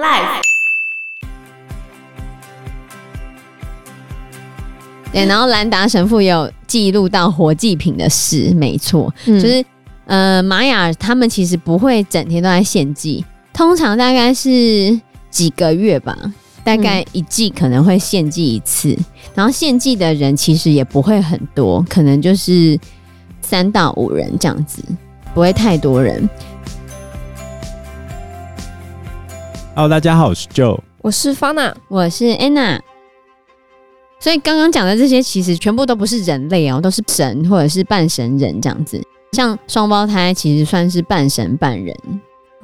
Life。对，然后兰达神父也有记录到活祭品的事，没错，嗯、就是呃，玛雅他们其实不会整天都在献祭，通常大概是几个月吧，大概一季可能会献祭一次，嗯、然后献祭的人其实也不会很多，可能就是三到五人这样子，不会太多人。Hello，大家好，我是 Joe，我是 Fana，我是 Anna。所以刚刚讲的这些，其实全部都不是人类哦，都是神或者是半神人这样子。像双胞胎，其实算是半神半人。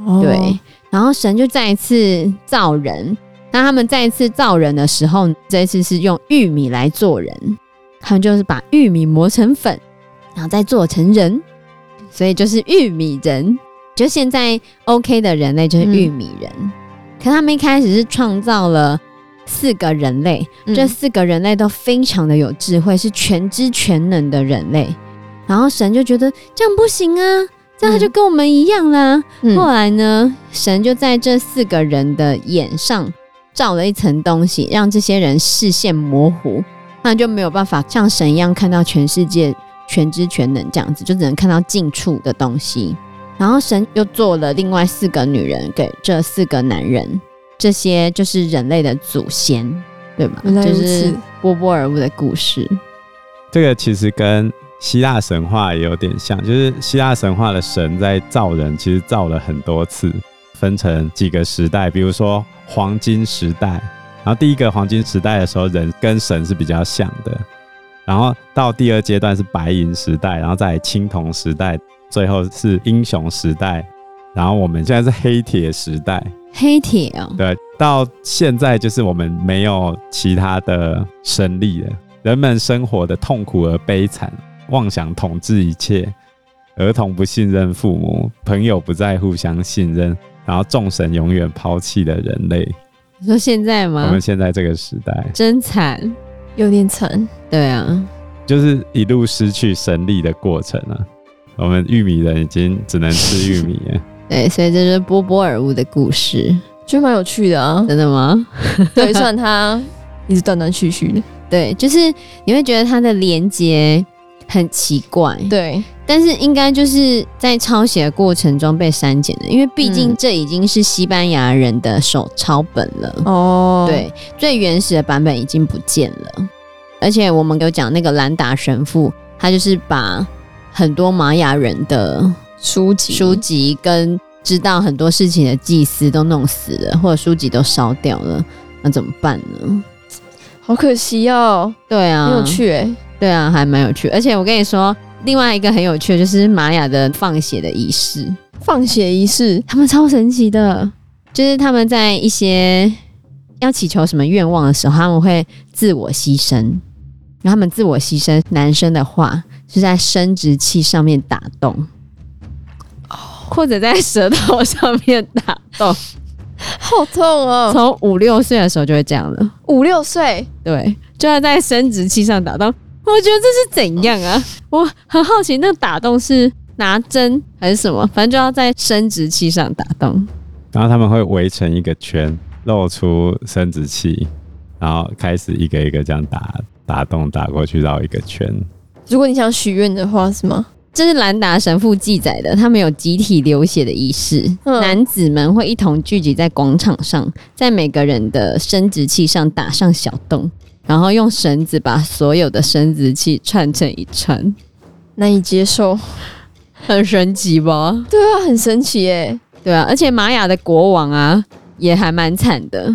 哦、对，然后神就再一次造人。那他们再一次造人的时候，这一次是用玉米来做人。他们就是把玉米磨成粉，然后再做成人，所以就是玉米人。就现在 OK 的人类就是玉米人。嗯、可他们一开始是创造了。四个人类，嗯、这四个人类都非常的有智慧，是全知全能的人类。然后神就觉得这样不行啊，这样他就跟我们一样啦。嗯、后来呢，神就在这四个人的眼上罩了一层东西，让这些人视线模糊，那就没有办法像神一样看到全世界全知全能这样子，就只能看到近处的东西。然后神又做了另外四个女人给这四个男人。这些就是人类的祖先，对吧？就是波波尔乌的故事。这个其实跟希腊神话也有点像，就是希腊神话的神在造人，其实造了很多次，分成几个时代。比如说黄金时代，然后第一个黄金时代的时候，人跟神是比较像的。然后到第二阶段是白银时代，然后再青铜时代，最后是英雄时代。然后我们现在是黑铁时代。黑铁哦，对，到现在就是我们没有其他的神力了，人们生活的痛苦而悲惨，妄想统治一切，儿童不信任父母，朋友不再互相信任，然后众神永远抛弃了人类。你说现在吗？我们现在这个时代真惨，有点惨。对啊，就是一路失去神力的过程啊。我们玉米人已经只能吃玉米了。对，所以这是波波尔乌的故事，就蛮有趣的啊。真的吗？对，虽然他一直断断续续的。对，就是你会觉得它的连接很奇怪。对，但是应该就是在抄写的过程中被删减的，因为毕竟这已经是西班牙人的手抄本了。哦、嗯，对，最原始的版本已经不见了。而且我们有讲那个兰达神父，他就是把很多玛雅人的。书籍、书籍跟知道很多事情的祭司都弄死了，或者书籍都烧掉了，那怎么办呢？好可惜哦。对啊，很有趣哎。对啊，还蛮有趣。而且我跟你说，另外一个很有趣的就是玛雅的放血的仪式。放血仪式，他们超神奇的，就是他们在一些要祈求什么愿望的时候，他们会自我牺牲。然后他们自我牺牲，男生的话是在生殖器上面打洞。或者在舌头上面打洞，好痛哦！从五六岁的时候就会这样了。五六岁，对，就要在生殖器上打洞。我觉得这是怎样啊？我很好奇，那打洞是拿针还是什么？反正就要在生殖器上打洞。然后他们会围成一个圈，露出生殖器，然后开始一个一个这样打打洞，打过去绕一个圈。如果你想许愿的话，是吗？这是兰达神父记载的，他们有集体流血的仪式，嗯、男子们会一同聚集在广场上，在每个人的生殖器上打上小洞，然后用绳子把所有的生殖器串成一串。难以接受，很神奇吧？对啊，很神奇耶。对啊，而且玛雅的国王啊，也还蛮惨的。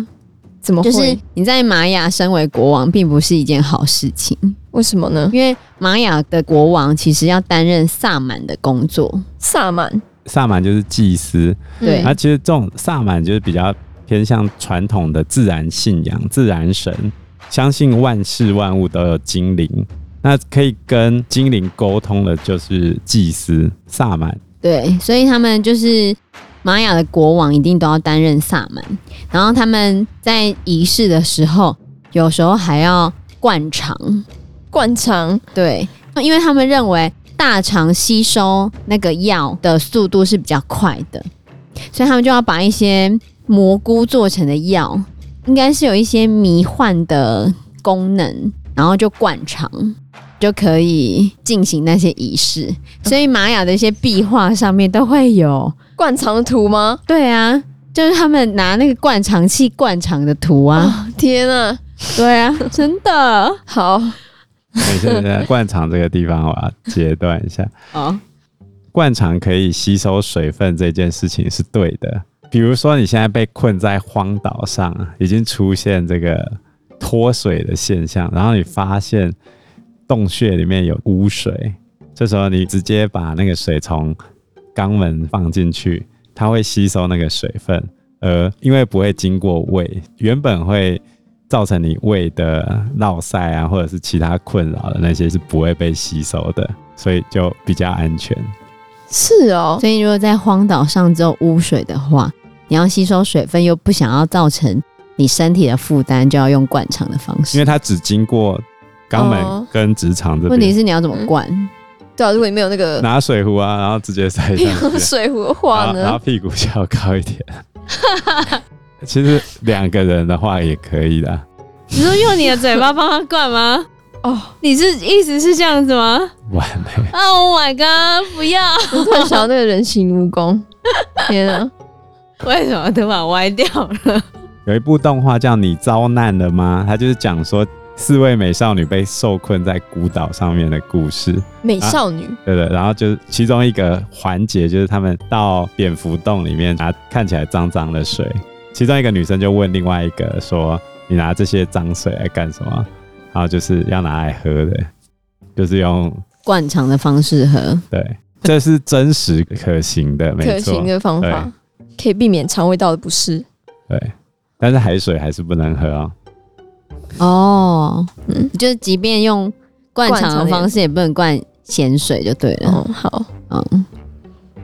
怎么会？就是你在玛雅身为国王，并不是一件好事情。为什么呢？因为玛雅的国王其实要担任萨满的工作。萨满，萨满就是祭司。对，那其实这种萨满就是比较偏向传统的自然信仰、自然神，相信万事万物都有精灵。那可以跟精灵沟通的，就是祭司、萨满。对，所以他们就是。玛雅的国王一定都要担任萨满，然后他们在仪式的时候，有时候还要灌肠。灌肠，对，因为他们认为大肠吸收那个药的速度是比较快的，所以他们就要把一些蘑菇做成的药，应该是有一些迷幻的功能，然后就灌肠就可以进行那些仪式。所以玛雅的一些壁画上面都会有灌肠图吗？对啊，就是他们拿那个灌肠器灌肠的图啊！哦、天啊，对啊，真的好。等一下，等一下，灌肠这个地方我要截断一下。哦，灌肠可以吸收水分这件事情是对的。比如说你现在被困在荒岛上，已经出现这个脱水的现象，然后你发现洞穴里面有污水，这时候你直接把那个水从肛门放进去，它会吸收那个水分，而因为不会经过胃，原本会。造成你胃的绕塞啊，或者是其他困扰的那些是不会被吸收的，所以就比较安全。是哦，所以如果在荒岛上只有污水的话，你要吸收水分又不想要造成你身体的负担，就要用灌肠的方式。因为它只经过肛门跟直肠这边。问题是你要怎么灌？嗯、对啊，如果你没有那个拿水壶啊，然后直接塞进去。水壶的话呢然？然后屁股就要高一点。其实两个人的话也可以的。你说用你的嘴巴帮他灌吗？哦，你是意思是这样子吗？完美。Oh my god！不要！我突然想到那个人形蜈蚣。天啊！为什么头发歪掉了？有一部动画叫《你遭难了吗》？它就是讲说四位美少女被受困在孤岛上面的故事。美少女。啊、对，对对，然后就是其中一个环节，就是他们到蝙蝠洞里面拿看起来脏脏的水。其中一个女生就问另外一个说：“你拿这些脏水来干什么？”然后就是要拿来喝的，就是用灌肠的方式喝。对，这是真实可行的，没错，可行的方法，可以避免肠胃道的不适。对，但是海水还是不能喝啊。哦，嗯，就是即便用灌肠的方式，也不能灌咸水就对了。哦，好，嗯。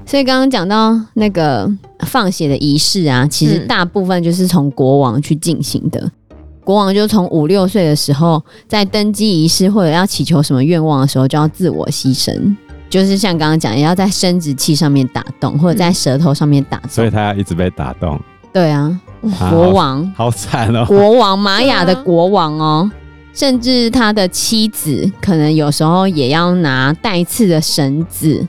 所以刚刚讲到那个放血的仪式啊，其实大部分就是从国王去进行的。嗯、国王就从五六岁的时候，在登基仪式或者要祈求什么愿望的时候，就要自我牺牲，就是像刚刚讲，也要在生殖器上面打洞，或者在舌头上面打洞。所以他要一直被打洞。对啊，国王、啊、好惨哦，国王玛雅的国王哦，甚至他的妻子可能有时候也要拿带刺的绳子。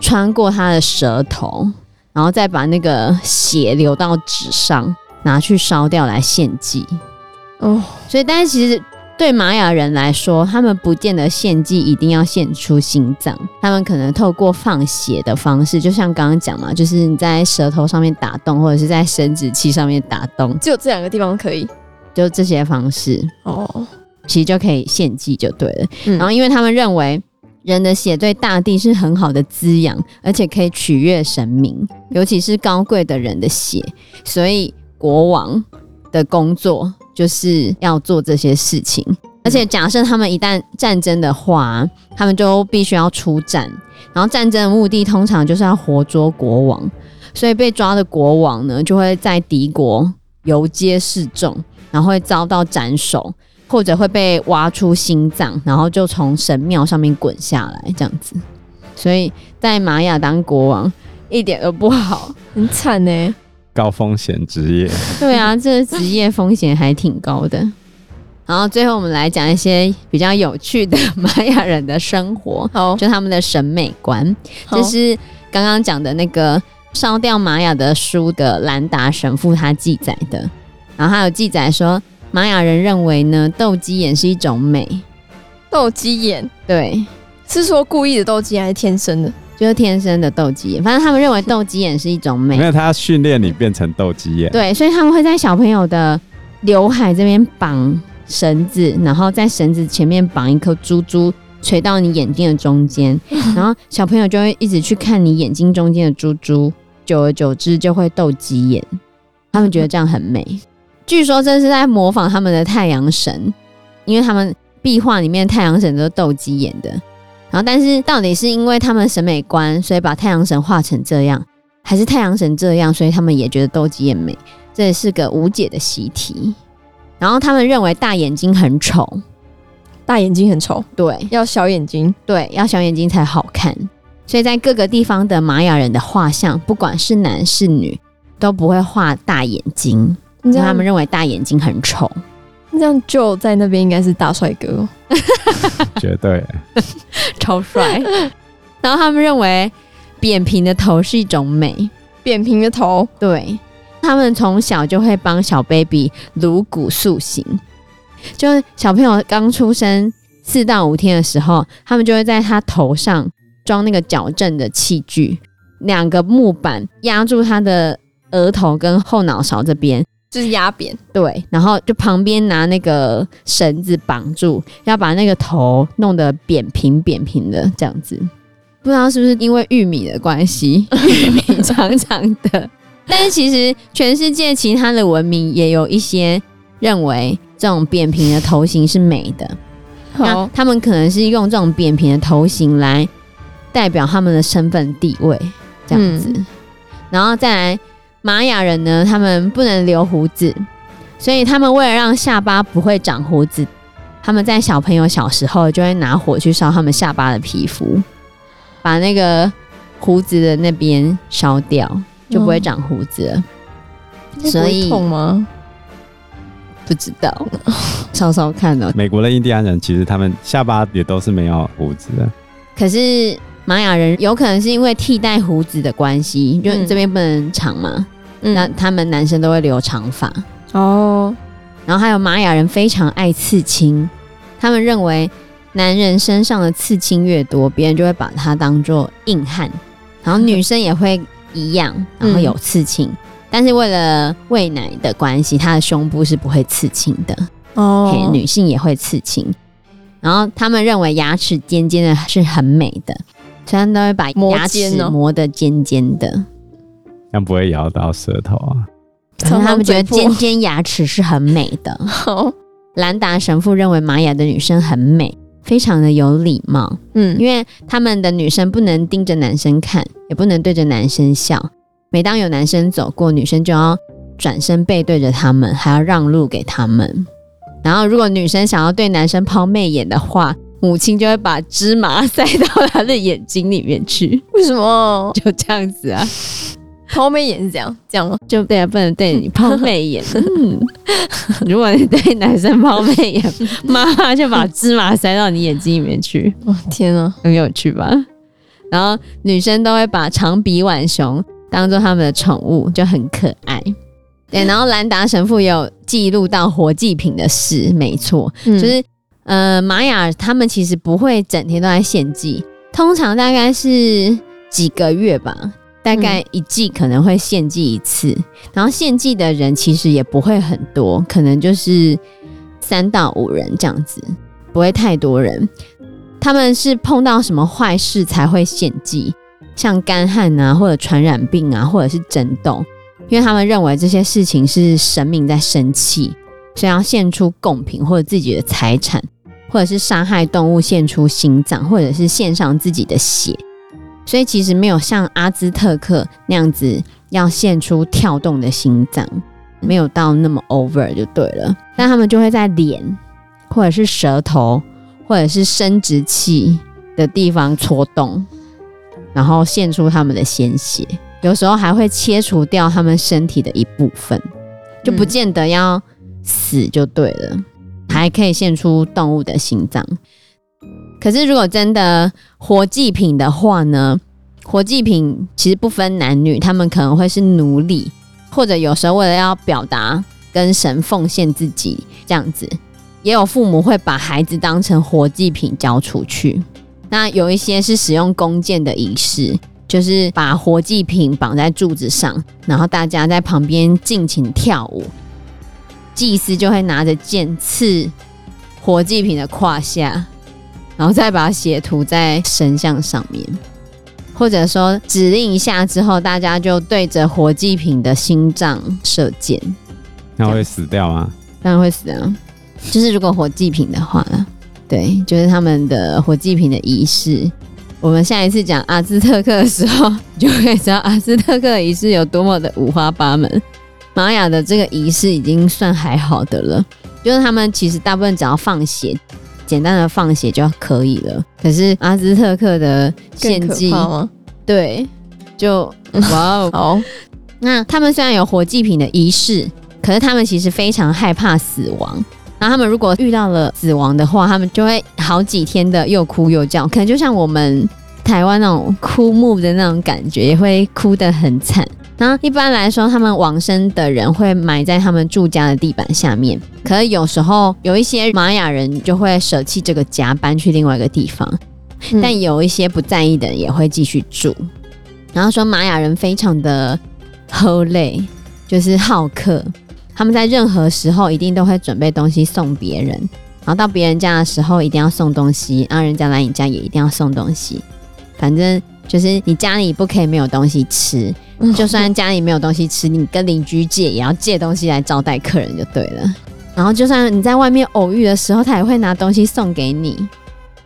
穿过他的舌头，然后再把那个血流到纸上，拿去烧掉来献祭。哦，所以但是其实对玛雅人来说，他们不见得献祭一定要献出心脏，他们可能透过放血的方式，就像刚刚讲嘛，就是你在舌头上面打洞，或者是在生殖器上面打洞，只有这两个地方可以，就这些方式哦，其实就可以献祭就对了。嗯，然后因为他们认为。人的血对大地是很好的滋养，而且可以取悦神明，尤其是高贵的人的血。所以国王的工作就是要做这些事情。而且假设他们一旦战争的话，他们就必须要出战。然后战争的目的通常就是要活捉国王，所以被抓的国王呢，就会在敌国游街示众，然后会遭到斩首。或者会被挖出心脏，然后就从神庙上面滚下来，这样子。所以在玛雅当国王一点都不好，很惨呢。高风险职业。对啊，这个职业风险还挺高的。然后最后我们来讲一些比较有趣的玛雅人的生活，好，就他们的审美观，就是刚刚讲的那个烧掉玛雅的书的兰达神父他记载的，然后还有记载说。玛雅人认为呢，斗鸡眼是一种美。斗鸡眼，对，是说故意的斗鸡眼还是天生的？就是天生的斗鸡眼。反正他们认为斗鸡眼是一种美。没有，他要训练你变成斗鸡眼。对，所以他们会在小朋友的刘海这边绑绳子，然后在绳子前面绑一颗珠珠，垂到你眼睛的中间，然后小朋友就会一直去看你眼睛中间的珠珠，久而久之就会斗鸡眼。他们觉得这样很美。据说这是在模仿他们的太阳神，因为他们壁画里面太阳神都是斗鸡眼的。然后，但是到底是因为他们审美观，所以把太阳神画成这样，还是太阳神这样，所以他们也觉得斗鸡眼美？这也是个无解的习题。然后他们认为大眼睛很丑，大眼睛很丑，对，要小眼睛，对，要小眼睛才好看。所以在各个地方的玛雅人的画像，不管是男是女。都不会画大眼睛，因为他们认为大眼睛很丑。这样就在那边应该是大帅哥，绝对 超帅。然后他们认为扁平的头是一种美，扁平的头，对，他们从小就会帮小 baby 颅骨塑形，就是小朋友刚出生四到五天的时候，他们就会在他头上装那个矫正的器具，两个木板压住他的额头跟后脑勺这边。就是压扁，对，然后就旁边拿那个绳子绑住，要把那个头弄得扁平扁平的这样子。不知道是不是因为玉米的关系，玉米长长的。但是其实全世界其他的文明也有一些认为这种扁平的头型是美的。好那他们可能是用这种扁平的头型来代表他们的身份地位，这样子，嗯、然后再来。玛雅人呢，他们不能留胡子，所以他们为了让下巴不会长胡子，他们在小朋友小时候就会拿火去烧他们下巴的皮肤，把那个胡子的那边烧掉，就不会长胡子了。嗯、所以痛吗？不知道，烧烧看哦。美国的印第安人其实他们下巴也都是没有胡子的，可是。玛雅人有可能是因为替代胡子的关系，就你这边不能长嘛，嗯、那他们男生都会留长发哦。然后还有玛雅人非常爱刺青，他们认为男人身上的刺青越多，别人就会把他当做硬汉。然后女生也会一样，然后有刺青，嗯、但是为了喂奶的关系，她的胸部是不会刺青的哦。女性也会刺青，然后他们认为牙齿尖尖的是很美的。常常都会把牙齿磨得尖尖的，这样不会咬到舌头啊。可是他们觉得尖尖牙齿是很美的。兰达神父认为玛雅的女生很美，非常的有礼貌。嗯，因为他们的女生不能盯着男生看，也不能对着男生笑。每当有男生走过，女生就要转身背对着他们，还要让路给他们。然后，如果女生想要对男生抛媚眼的话，母亲就会把芝麻塞到他的眼睛里面去。为什么？就这样子啊？抛媚眼是这样，这样吗？就对啊，不能对你抛媚眼。嗯，如果你对男生抛媚眼，妈妈就把芝麻塞到你眼睛里面去。哦，天啊，很有趣吧？然后女生都会把长鼻浣熊当做他们的宠物，就很可爱。对，然后兰达神父也有记录到活祭品的事，没错，嗯、就是。呃，玛雅他们其实不会整天都在献祭，通常大概是几个月吧，大概一季可能会献祭一次。然后献祭的人其实也不会很多，可能就是三到五人这样子，不会太多人。他们是碰到什么坏事才会献祭，像干旱啊，或者传染病啊，或者是震动，因为他们认为这些事情是神明在生气，所以要献出贡品或者自己的财产。或者是杀害动物献出心脏，或者是献上自己的血，所以其实没有像阿兹特克那样子要献出跳动的心脏，没有到那么 over 就对了。但他们就会在脸，或者是舌头，或者是生殖器的地方戳动，然后献出他们的鲜血。有时候还会切除掉他们身体的一部分，就不见得要死就对了。还可以献出动物的心脏，可是如果真的活祭品的话呢？活祭品其实不分男女，他们可能会是奴隶，或者有时候为了要表达跟神奉献自己这样子，也有父母会把孩子当成活祭品交出去。那有一些是使用弓箭的仪式，就是把活祭品绑在柱子上，然后大家在旁边尽情跳舞。祭司就会拿着剑刺活祭品的胯下，然后再把血涂在神像上面，或者说指令一下之后，大家就对着活祭品的心脏射箭。那会死掉吗？当然会死啊！就是如果活祭品的话呢？对，就是他们的活祭品的仪式。我们下一次讲阿兹特克的时候，就可以知道阿兹特克的仪式有多么的五花八门。玛雅的这个仪式已经算还好的了，就是他们其实大部分只要放血，简单的放血就可以了。可是阿兹特克的献祭，对，就 哇哦，好那他们虽然有活祭品的仪式，可是他们其实非常害怕死亡。然后他们如果遇到了死亡的话，他们就会好几天的又哭又叫，可能就像我们台湾那种枯木的那种感觉，也会哭得很惨。然后一般来说，他们往生的人会埋在他们住家的地板下面。可是有时候有一些玛雅人就会舍弃这个家，搬去另外一个地方。嗯、但有一些不在意的人也会继续住。然后说玛雅人非常的 holy，就是好客。他们在任何时候一定都会准备东西送别人。然后到别人家的时候一定要送东西，然后人家来你家也一定要送东西。反正就是你家里不可以没有东西吃。就算家里没有东西吃，你跟邻居借也要借东西来招待客人就对了。然后就算你在外面偶遇的时候，他也会拿东西送给你。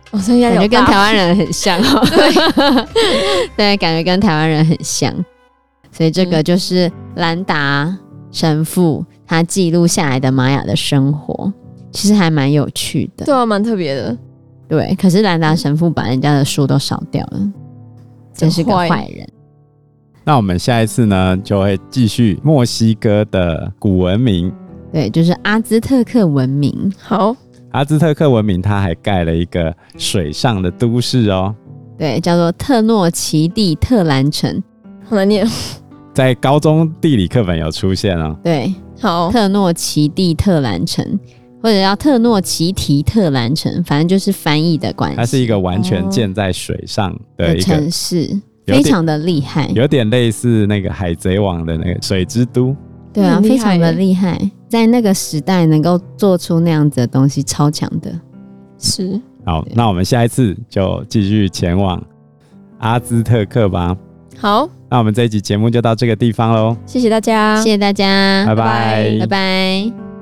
我说感觉跟台湾人很像哦。对，对，感觉跟台湾人很像。所以这个就是兰达神父他记录下来的玛雅的生活，其实还蛮有趣的。对啊，蛮特别的。对，可是兰达神父把人家的书都烧掉了，真是个坏人。那我们下一次呢，就会继续墨西哥的古文明，对，就是阿兹特克文明。好，阿兹特克文明，它还盖了一个水上的都市哦，对，叫做特诺奇蒂特兰城，好难念，在高中地理课本有出现哦。对，好，特诺奇蒂特兰城，或者叫特诺奇提特兰城，反正就是翻译的关系。它是一个完全建在水上的一个城市。非常的厉害，有点类似那个海贼王的那个水之都。对啊，非常的厉害，在那个时代能够做出那样子的东西，超强的。是。好，那我们下一次就继续前往阿兹特克吧。好，那我们这一集节目就到这个地方喽。谢谢大家，谢谢大家，拜拜，拜拜。